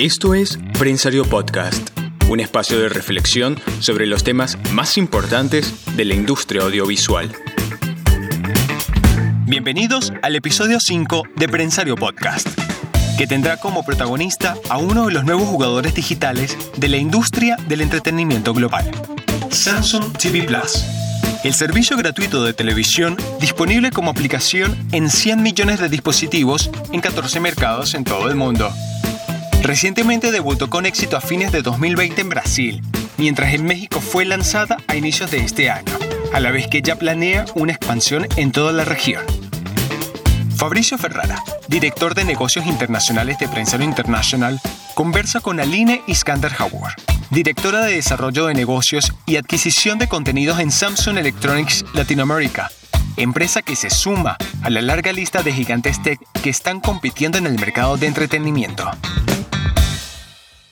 Esto es Prensario Podcast, un espacio de reflexión sobre los temas más importantes de la industria audiovisual. Bienvenidos al episodio 5 de Prensario Podcast, que tendrá como protagonista a uno de los nuevos jugadores digitales de la industria del entretenimiento global, Samsung TV Plus. El servicio gratuito de televisión disponible como aplicación en 100 millones de dispositivos en 14 mercados en todo el mundo. Recientemente debutó con éxito a fines de 2020 en Brasil, mientras en México fue lanzada a inicios de este año, a la vez que ya planea una expansión en toda la región. Fabricio Ferrara, director de negocios internacionales de Prensario International, conversa con Aline Iskander Hauer, directora de desarrollo de negocios y adquisición de contenidos en Samsung Electronics Latinoamérica, empresa que se suma a la larga lista de gigantes tech que están compitiendo en el mercado de entretenimiento.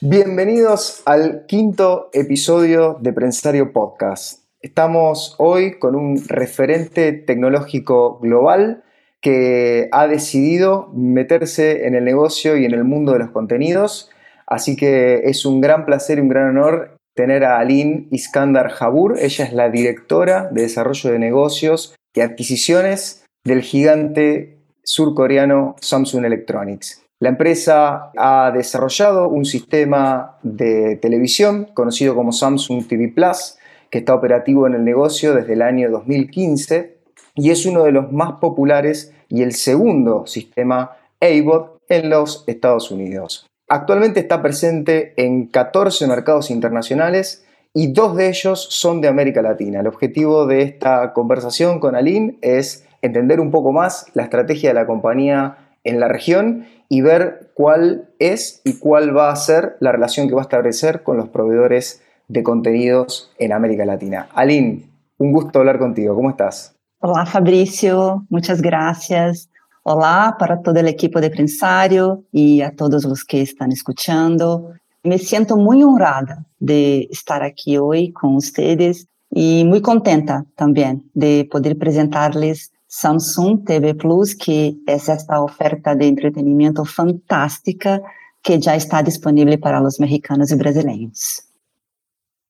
Bienvenidos al quinto episodio de Prensario Podcast. Estamos hoy con un referente tecnológico global que ha decidido meterse en el negocio y en el mundo de los contenidos. Así que es un gran placer y un gran honor tener a Aline Iskandar Jabur. Ella es la directora de desarrollo de negocios y adquisiciones del gigante surcoreano Samsung Electronics. La empresa ha desarrollado un sistema de televisión conocido como Samsung TV Plus, que está operativo en el negocio desde el año 2015 y es uno de los más populares y el segundo sistema AVOD en los Estados Unidos. Actualmente está presente en 14 mercados internacionales y dos de ellos son de América Latina. El objetivo de esta conversación con Aline es entender un poco más la estrategia de la compañía en la región y ver cuál es y cuál va a ser la relación que va a establecer con los proveedores de contenidos en América Latina. Aline, un gusto hablar contigo. ¿Cómo estás? Hola Fabricio, muchas gracias. Hola para todo el equipo de Prensario y a todos los que están escuchando. Me siento muy honrada de estar aquí hoy con ustedes y muy contenta también de poder presentarles Samsung TV Plus, que es esta oferta de entretenimiento fantástica que ya está disponible para los mexicanos y brasileños.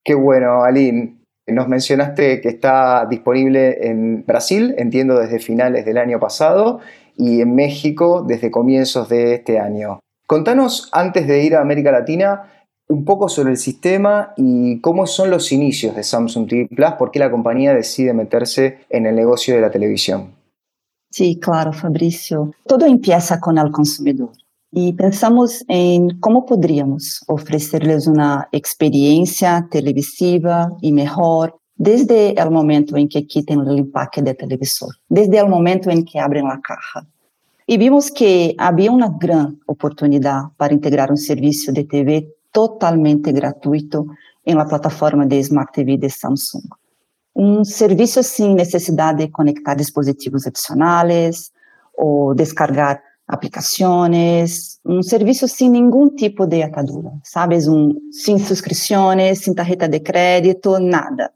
Qué bueno, Aline. Nos mencionaste que está disponible en Brasil, entiendo desde finales del año pasado, y en México desde comienzos de este año. Contanos, antes de ir a América Latina, un poco sobre el sistema y cómo son los inicios de Samsung TV Plus, por qué la compañía decide meterse en el negocio de la televisión. Sí, claro, Fabricio. Todo empieza con el consumidor y pensamos en cómo podríamos ofrecerles una experiencia televisiva y mejor desde el momento en que quiten el empaque del televisor, desde el momento en que abren la caja. Y vimos que había una gran oportunidad para integrar un servicio de TV totalmente gratuito em la plataforma de Smart TV de Samsung. Um serviço sem necessidade de conectar dispositivos adicionais ou descargar aplicações, um serviço sem nenhum tipo de atadura, sabes? Um, sem subscrições, sem tarjeta de crédito, nada.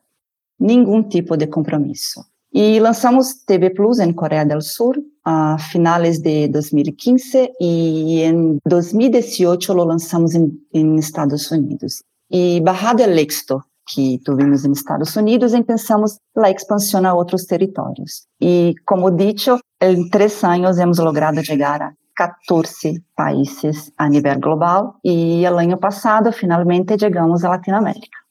Nenhum tipo de compromisso. E lançamos TV Plus em Coreia do Sul a finais de 2015 e em 2018 lo lançamos em, em Estados Unidos. E Barrado el é Éxito, que tuvimos nos Estados Unidos e pensamos na expansão a outros territórios. E, como dito, em três anos hemos logrado chegar a 14 países a nível global e, no ano passado, finalmente chegamos à Latinoamérica.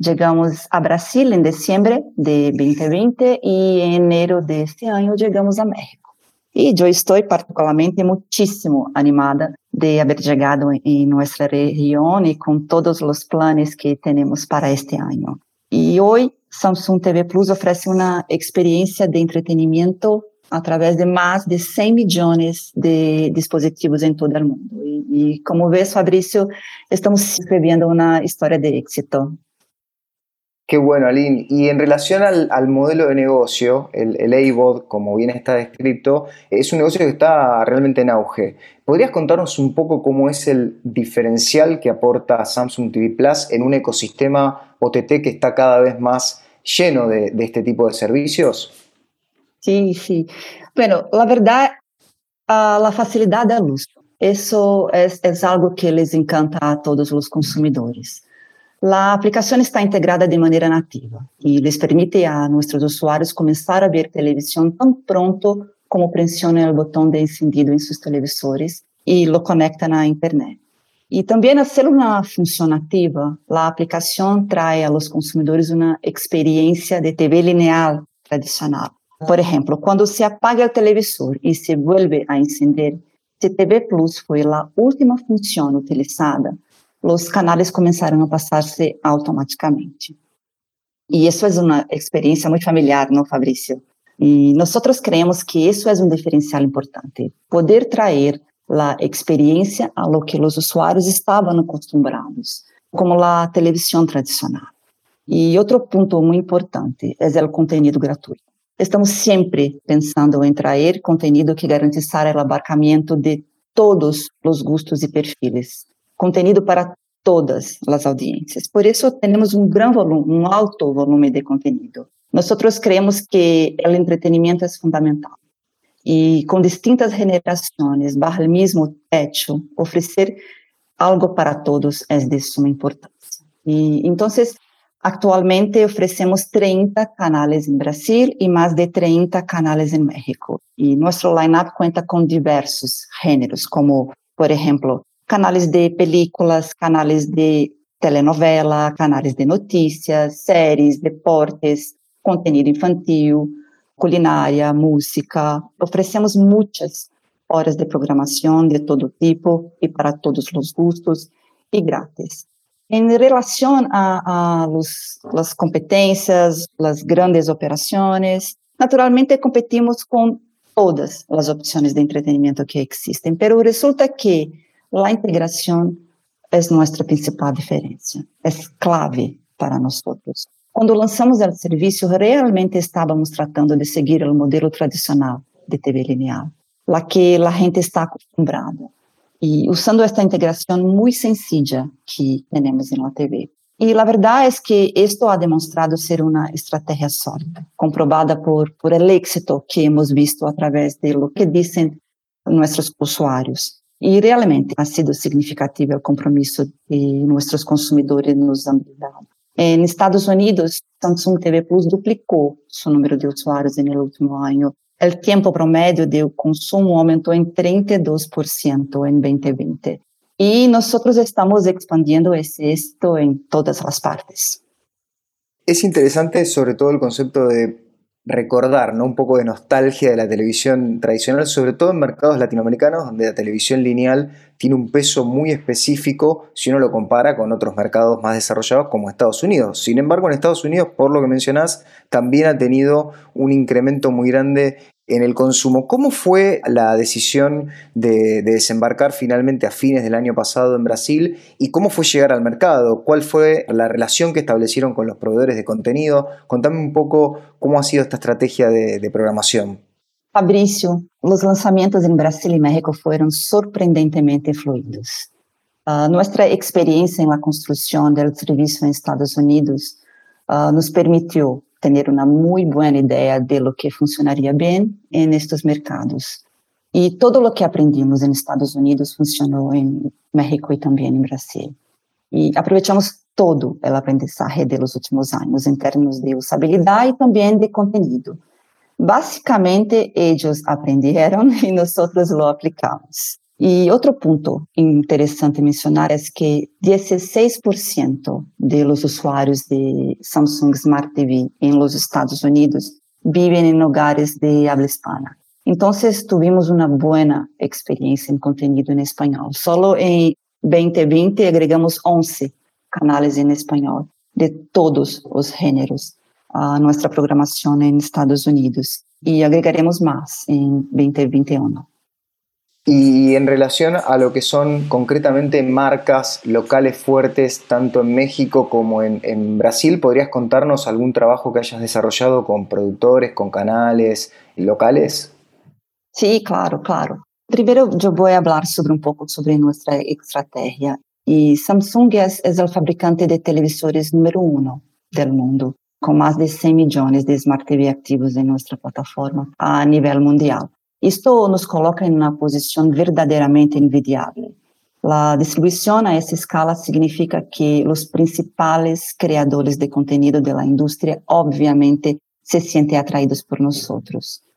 Chegamos a Brasil em dezembro de 2020 e em enero deste ano chegamos a México. E eu estou particularmente muitíssimo animada de ter chegado em nossa região e com todos os planos que temos para este ano. E hoje, Samsung TV Plus oferece uma experiência de entretenimento através de mais de 100 milhões de dispositivos em todo o mundo. E, e como vês, Fabrício, estamos escrevendo uma história de êxito. Qué bueno, Aline. Y en relación al, modelo de negocio, el, el como bien está descrito, es un negocio que está realmente en auge. ¿Podrías contarnos un poco cómo es el diferencial que aporta Samsung TV Plus en un ecosistema OTT que está cada vez más lleno de, este tipo de servicios? Sí, sí. Bueno, la verdad, uh, la facilidad del uso. Eso es, es algo que les encanta a todos los consumidores. La aplicación está integrada de manera nativa y les permite a nuestros usuarios comenzar a ver televisión tan pronto como presionan el botón de encendido en sus televisores y lo conectan a Internet. Y también al ser una función nativa, la aplicación trae a los consumidores una experiencia de TV lineal tradicional. Por ejemplo, cuando se apaga el televisor y se vuelve a encender, si TV Plus fue la última función utilizada, os canais começaram a passar-se automaticamente. E isso é uma experiência muito familiar, não, Fabrício? E nós creemos que isso é um diferencial importante. Poder trazer a experiência a lo que os usuários estavam acostumados, como a televisão tradicional. E outro ponto muito importante é o conteúdo gratuito. Estamos sempre pensando em trazer conteúdo que garantizar o abarcamento de todos os gostos e perfis contenido para todas as audiências. Por isso, temos um grande volume, um alto volume de conteúdo. Nós creemos que o entretenimento é fundamental. E com distintas gerações, barra o mesmo techo, oferecer algo para todos é de suma importância. E então, Atualmente oferecemos 30 canais em Brasil e mais de 30 canais em México. E nosso line-up conta com diversos gêneros, como, por exemplo, canales de películas, canales de telenovela, canales de noticias, series, deportes, contenido infantil, culinária, música. Oferecemos muitas horas de programação de todo tipo e para todos os gustos e grátis. Em relação a, a los, las competências, as grandes operações, naturalmente competimos com todas as opções de entretenimento que existem, pero resulta que a integração é nossa principal diferença, é clave para nós. Quando lançamos o serviço, realmente estávamos tratando de seguir o modelo tradicional de TV lineal, lá que a gente está acostumbrada, e usando esta integração muito sencilla que temos na TV. E a verdade é que isto ha demonstrado ser uma estratégia sólida, comprovada por, por el éxito que hemos visto a través de lo que dizem nossos usuários. E realmente ha sido significativo o compromisso que nossos consumidores nos han dado. En Estados Unidos, Samsung TV Plus duplicou seu número de usuários no último ano. O tempo promédio de consumo aumentou em 32% em 2020. E nós estamos expandindo esse em todas as partes. É interessante, sobre todo, conceito de recordar ¿no? un poco de nostalgia de la televisión tradicional, sobre todo en mercados latinoamericanos, donde la televisión lineal tiene un peso muy específico si uno lo compara con otros mercados más desarrollados como Estados Unidos. Sin embargo, en Estados Unidos, por lo que mencionás, también ha tenido un incremento muy grande en el consumo. ¿Cómo fue la decisión de, desembarcar finalmente a fines del año pasado en Brasil y cómo fue llegar al mercado? ¿Cuál fue la relación que establecieron con los proveedores de contenido? Contame un poco cómo ha sido esta estrategia de, programación. Fabricio, los lanzamientos en Brasil y México fueron sorprendentemente fluidos. Ah, nuestra experiencia en la construcción del servicio en Estados Unidos ah, nos permitió tener uma muito boa ideia de lo que funcionaria bem en mercados. e todo lo que aprendemos nos Estados Unidos funcionou em México e também em Brasil. e aproveitamos todo o aprendizado dos últimos anos em termos de usabilidade e também de conteúdo. Basicamente, eles aprenderam e nós aplicamos. Y otro punto interesante mencionar es que 16% de los usuarios de Samsung Smart TV en los Estados Unidos viven en hogares de habla hispana. Entonces tuvimos una buena experiencia en contenido en español. Solo en 2020 agregamos 11 canales en español de todos los géneros a nuestra programación en Estados Unidos y agregaremos más en 2021. Y en relación a lo que son concretamente marcas locales fuertes, tanto en México como en, Brasil, ¿podrías contarnos algún trabajo que hayas desarrollado con productores, con canales locales? Sí, claro, claro. Primero yo voy a hablar sobre un poco sobre nuestra estrategia. Y Samsung es, es el fabricante de televisores número uno del mundo, con más de 100 millones de Smart TV activos en nuestra plataforma a nivel mundial. Isto nos coloca em uma posição verdadeiramente invidiável. A distribuição a essa escala significa que os principais criadores de conteúdo da indústria, obviamente, se sentem atraídos por nós.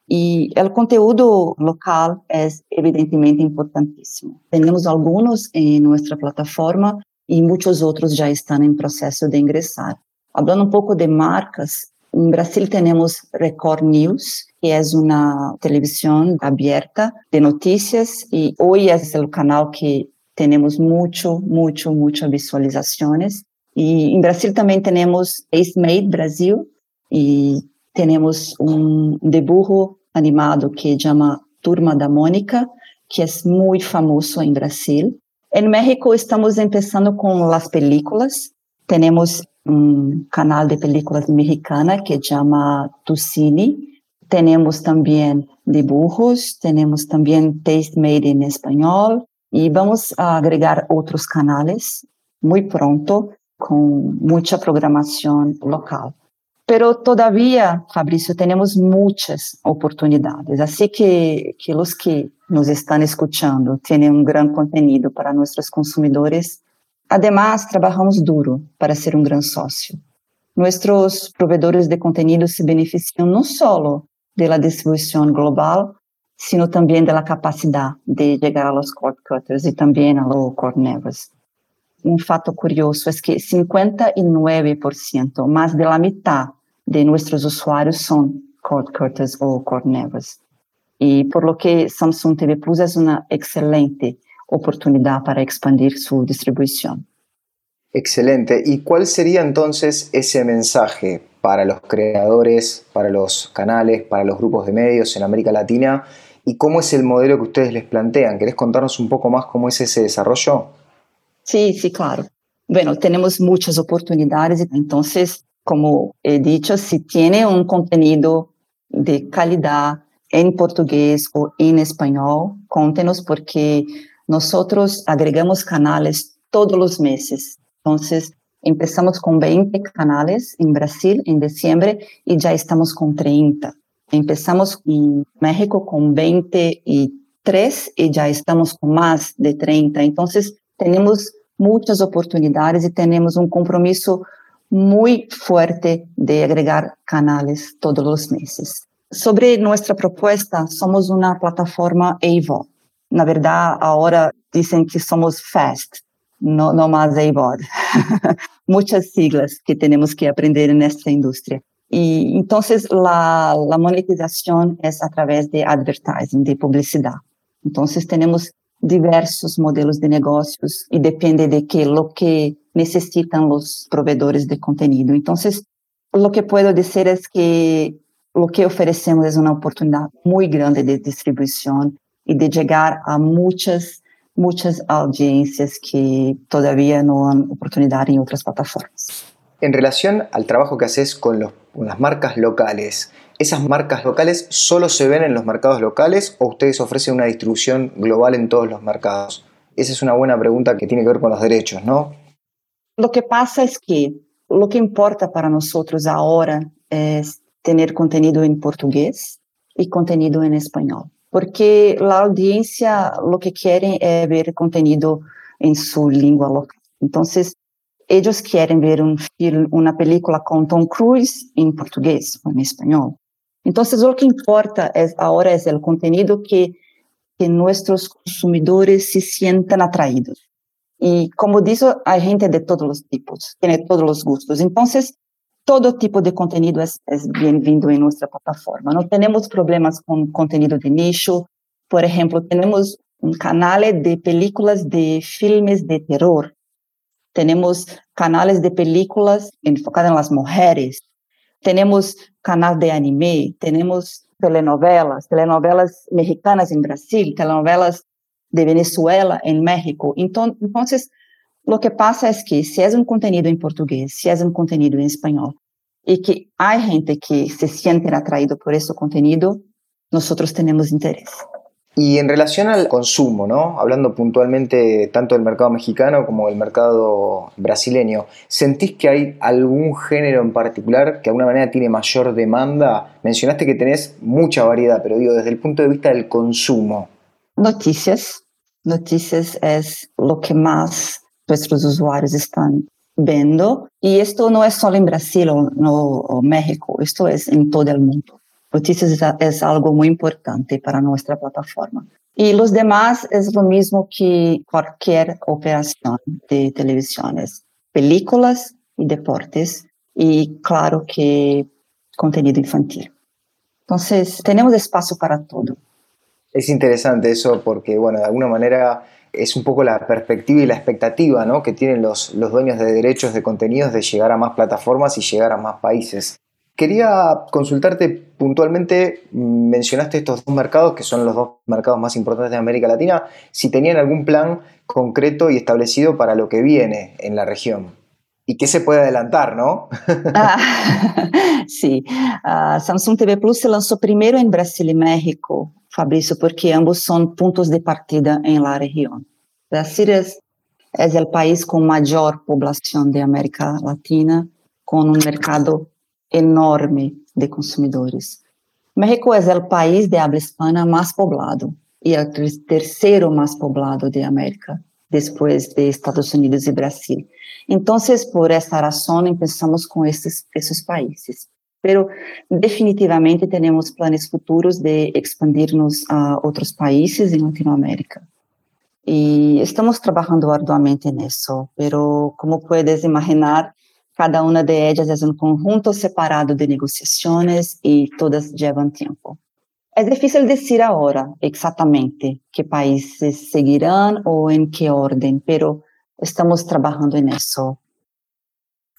E o conteúdo local é evidentemente importantíssimo. Temos alguns em nossa plataforma e muitos outros já estão em processo de ingressar. Falando um pouco de marcas, em Brasil temos Record News, que es una televisión abierta de noticias y hoy es el canal que tenemos mucho, mucho, muchas visualizaciones. Y en Brasil también tenemos Ace Made Brasil y tenemos un dibujo animado que llama Turma da Mônica, que es muy famoso en Brasil. En México estamos empezando con las películas. Tenemos un canal de películas mexicana que llama Tucini. Tenemos también dibujos, tenemos también Taste Made en español y vamos a agregar otros canales muy pronto con mucha programación local. Pero todavía, Fabricio, tenemos muchas oportunidades. Así que, que los que nos están escuchando tienen un gran contenido para nuestros consumidores. Además, trabajamos duro para ser un gran socio. Nuestros proveedores de contenido se benefician no solo de la distribución global, sino también de la capacidad de llegar a los cord cutters y también a los cord nevers. Un fato curioso es que 59% más de la mitad de nuestros usuarios son cord cutters o cord nevers. Y por lo que Samsung TV Plus es una excelente oportunidad para expandir su distribución. Excelente. ¿Y cuál sería entonces ese mensaje para los creadores, para los canales, para los grupos de medios en América Latina? ¿Y cómo es el modelo que ustedes les plantean? ¿Querés contarnos un poco más cómo es ese desarrollo? Sí, sí, claro. Bueno, tenemos muchas oportunidades, entonces, como he dicho, si tiene un contenido de calidad en portugués o en español, contenos porque nosotros agregamos canales todos los meses. Entonces, empezamos con 20 canales en Brasil en diciembre y ya estamos con 30. Empezamos en México con 23 y ya estamos con más de 30. Entonces, tenemos muchas oportunidades y tenemos un compromiso muy fuerte de agregar canales todos los meses. Sobre nuestra propuesta, somos una plataforma AVOD. Na verdade, agora dizem que somos FAST, no, no más AVOD. Muitas siglas que temos que aprender nesta indústria. E então, a, a monetização é através de advertising, de publicidade. Então, temos diversos modelos de negócios e depende de que lo que necessitam os provedores de conteúdo. Então, o que posso dizer é que o que oferecemos é uma oportunidade muito grande de distribuição y de llegar a muchas, muchas audiencias que todavía no han oportunidad en otras plataformas. En relación al trabajo que haces con, los, con las marcas locales, ¿esas marcas locales solo se ven en los mercados locales o ustedes ofrecen una distribución global en todos los mercados? Esa es una buena pregunta que tiene que ver con los derechos, ¿no? Lo que pasa es que lo que importa para nosotros ahora es tener contenido en portugués y contenido en español. Porque a audiência o que querem é ver conteúdo em sua língua local. Então, eles querem ver um filme, uma película com Tom Cruise em português ou em espanhol. Então, o que importa é, agora é o conteúdo que, que consumidores se sintam atraídos. E, como disse, a gente de todos os tipos, tem todos os gostos. Então, todo tipo de contenido é, é bem-vindo em nossa plataforma. Não temos problemas com contenido de nicho. Por exemplo, temos um canal de películas de filmes de terror. Temos canais de películas enfocadas nas mulheres. Temos canal de anime. Temos telenovelas, telenovelas mexicanas em Brasil, telenovelas de Venezuela em México. Então, então Lo que pasa es que si es un contenido en portugués, si es un contenido en español, y que hay gente que se sienten atraído por ese contenido, nosotros tenemos interés. Y en relación al consumo, ¿no? hablando puntualmente tanto del mercado mexicano como del mercado brasileño, ¿sentís que hay algún género en particular que de alguna manera tiene mayor demanda? Mencionaste que tenés mucha variedad, pero digo, desde el punto de vista del consumo. Noticias. Noticias es lo que más nuestros usuarios están viendo. Y esto no es solo en Brasil o, o México, esto es en todo el mundo. Noticias es algo muy importante para nuestra plataforma. Y los demás es lo mismo que cualquier operación de televisiones, películas y deportes, y claro que contenido infantil. Entonces, tenemos espacio para todo. Es interesante eso porque, bueno, de alguna manera es un poco la perspectiva y la expectativa ¿no? que tienen los, los dueños de derechos de contenidos de llegar a más plataformas y llegar a más países. Quería consultarte puntualmente, mencionaste estos dos mercados, que son los dos mercados más importantes de América Latina, si tenían algún plan concreto y establecido para lo que viene en la región. ¿Y qué se puede adelantar, no? ah, sí, uh, Samsung TV Plus se lanzó primero en Brasil y México, Fabricio, porque ambos son puntos de partida en la región. Brasil es, es el país con mayor población de América Latina, con un mercado enorme de consumidores. México es el país de habla hispana más poblado y el tercero más poblado de América, después de Estados Unidos y Brasil. Entonces, por esta razón, empezamos con estos, esos países. Pero definitivamente tenemos planes futuros de expandirnos a otros países en Latinoamérica. Y estamos trabajando arduamente en eso, pero como puedes imaginar, Cada uma de ellas é um conjunto separado de negociações e todas levam tempo. É difícil dizer agora exatamente que países seguirão ou em que ordem, pero estamos trabalhando en eso.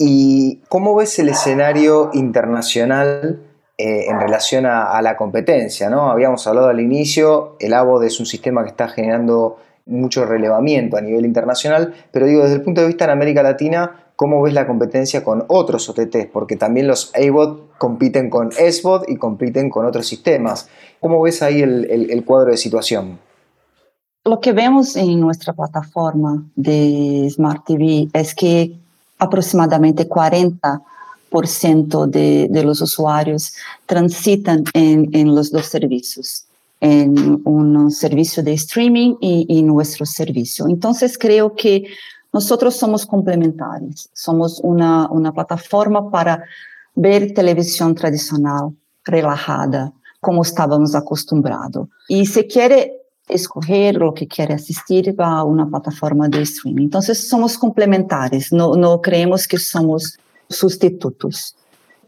¿Y cómo ves el escenario internacional eh, en relación a, la competencia? Habíamos hablado al inicio, el AVOD es un sistema que está generando mucho relevamiento a nivel internacional, pero digo, desde el punto de vista en América Latina, ¿cómo ves la competencia con otros OTTs? Porque también los AVOD compiten con SVOD y compiten con otros sistemas. ¿Cómo ves ahí el cuadro de situación? Lo que vemos en nuestra plataforma de Smart TV es que aproximadamente 40% de, de, los usuarios transitan en, los dos servicios, en un servicio de streaming y, y nuestro servicio. Entonces creo que nosotros somos complementares, somos una, una plataforma para ver televisión tradicional, relajada, como estábamos acostumbrados. Y si quiere escoger lo que quiere asistir, va a una plataforma de streaming. Entonces somos complementares, no, no creemos que somos sustitutos.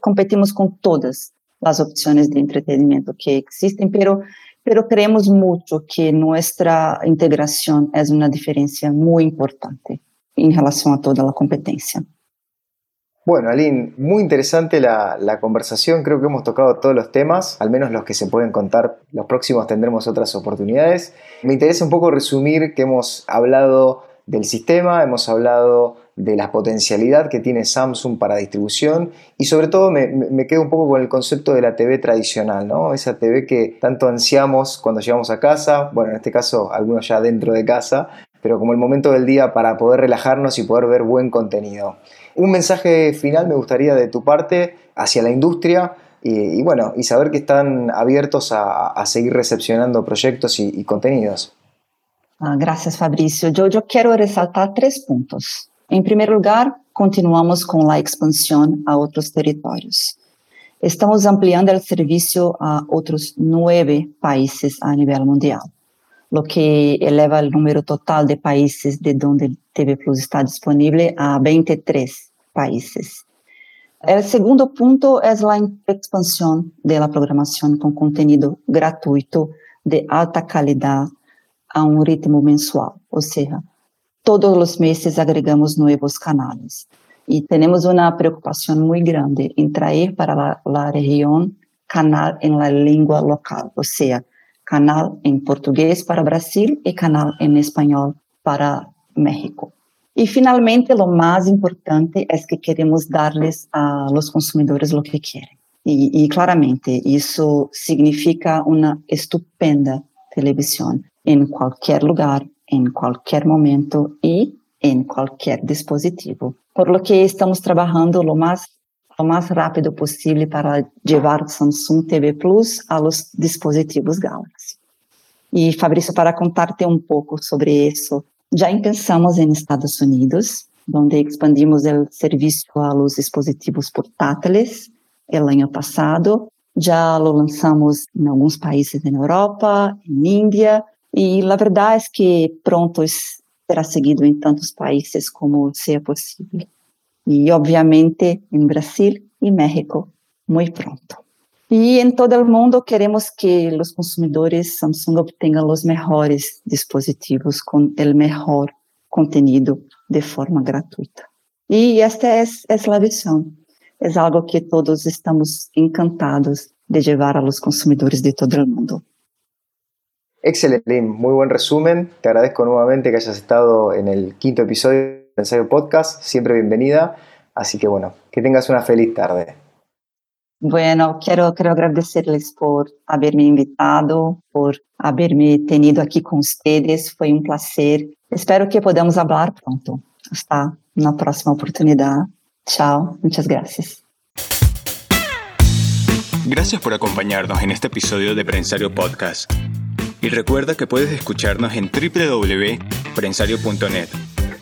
Competimos con todas las opciones de entretenimiento que existen, pero pero creemos mucho que nuestra integración es una diferencia muy importante en relación a toda la competencia. Bueno, Aline, muy interesante la, conversación. Creo que hemos tocado todos los temas, al menos los que se pueden contar. Los próximos tendremos otras oportunidades. Me interesa un poco resumir que hemos hablado del sistema, hemos hablado de la potencialidad que tiene Samsung para distribución y sobre todo me, me, quedo un poco con el concepto de la TV tradicional, ¿no? Esa TV que tanto ansiamos cuando llegamos a casa, bueno, en este caso algunos ya dentro de casa, pero como el momento del día para poder relajarnos y poder ver buen contenido. Un mensaje final me gustaría de tu parte hacia la industria y, bueno, y saber que están abiertos a, seguir recepcionando proyectos y, contenidos. Ah, gracias, Fabricio. Yo, yo quiero resaltar tres puntos. En primer lugar, continuamos con la expansión a otros territorios. Estamos ampliando el servicio a otros nueve países a nivel mundial, lo que eleva el número total de países de donde TV Plus está disponible a 23 países. El segundo punto es la expansión de la programación con contenido gratuito de alta calidad a un ritmo mensual, o sea, todos los meses agregamos nuevos canales. Y tenemos una preocupación muy grande en traer para la región canal en la lengua local, o sea, canal em português para Brasil e canal em espanhol para México. E finalmente, o mais importante é que queremos darles a los consumidores o que querem. E, e claramente, isso significa uma estupenda televisão em qualquer lugar, em qualquer momento e em qualquer dispositivo. Por lo que estamos trabalhando o mais o mais rápido possível para levar Samsung TV Plus aos dispositivos Galaxy. E, Fabrício, para contar-te um pouco sobre isso, já pensamos em Estados Unidos, onde expandimos o serviço aos dispositivos portáteis é, no ano passado. Já o lançamos em alguns países na Europa, em Índia, e a verdade é que pronto será seguido em tantos países como seja possível. Y obviamente en Brasil y México muy pronto. Y en todo el mundo queremos que los consumidores Samsung obtengan los mejores dispositivos con el mejor contenido de forma gratuita. Y esta es, es la visión. Es algo que todos estamos encantados de llevar a los consumidores de todo el mundo. Excelente, muy buen resumen. Te agradezco nuevamente que hayas estado en el quinto episodio Ensayo Podcast. Siempre bienvenida. Así que bueno, que tengas una feliz tarde. Bueno, quiero, quiero agradecerles por haberme invitado, por haberme tenido aquí con ustedes. Fue un placer. Espero que podamos hablar pronto. Hasta una próxima oportunidad. Chao, muchas gracias. Gracias por acompañarnos en este episodio de Prensario Podcast. Y recuerda que puedes escucharnos en www.prensario.net,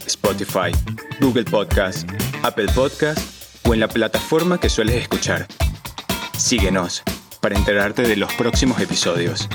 Spotify, Google Podcast, Apple Podcast o en la plataforma que sueles escuchar. Síguenos para enterarte de los próximos episodios.